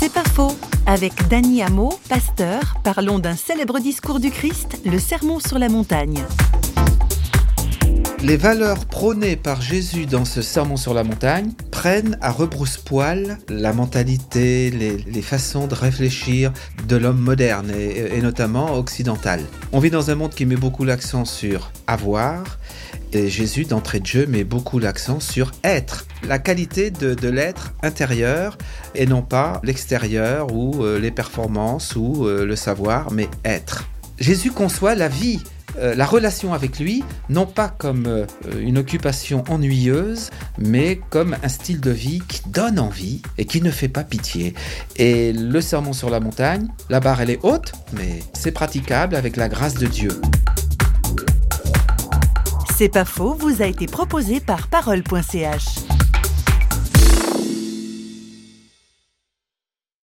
C'est pas faux. Avec Danny Amo, pasteur, parlons d'un célèbre discours du Christ, le Sermon sur la montagne. Les valeurs prônées par Jésus dans ce sermon sur la montagne prennent à rebrousse-poil la mentalité, les, façons de réfléchir de l'homme moderne et, notamment occidental. On vit dans un monde qui met beaucoup l'accent sur avoir et Jésus d'entrée de jeu met beaucoup l'accent sur être, la qualité de, de l'être intérieur et non pas l'extérieur ou euh, les performances ou euh, le savoir, mais être. Jésus conçoit la vie euh, la relation avec lui, non pas comme euh, une occupation ennuyeuse, mais comme un style de vie qui donne envie et qui ne fait pas pitié. Et le sermon sur la montagne, la barre elle est haute, mais c'est praticable avec la grâce de Dieu. C'est pas faux, vous a été proposé par parole.ch.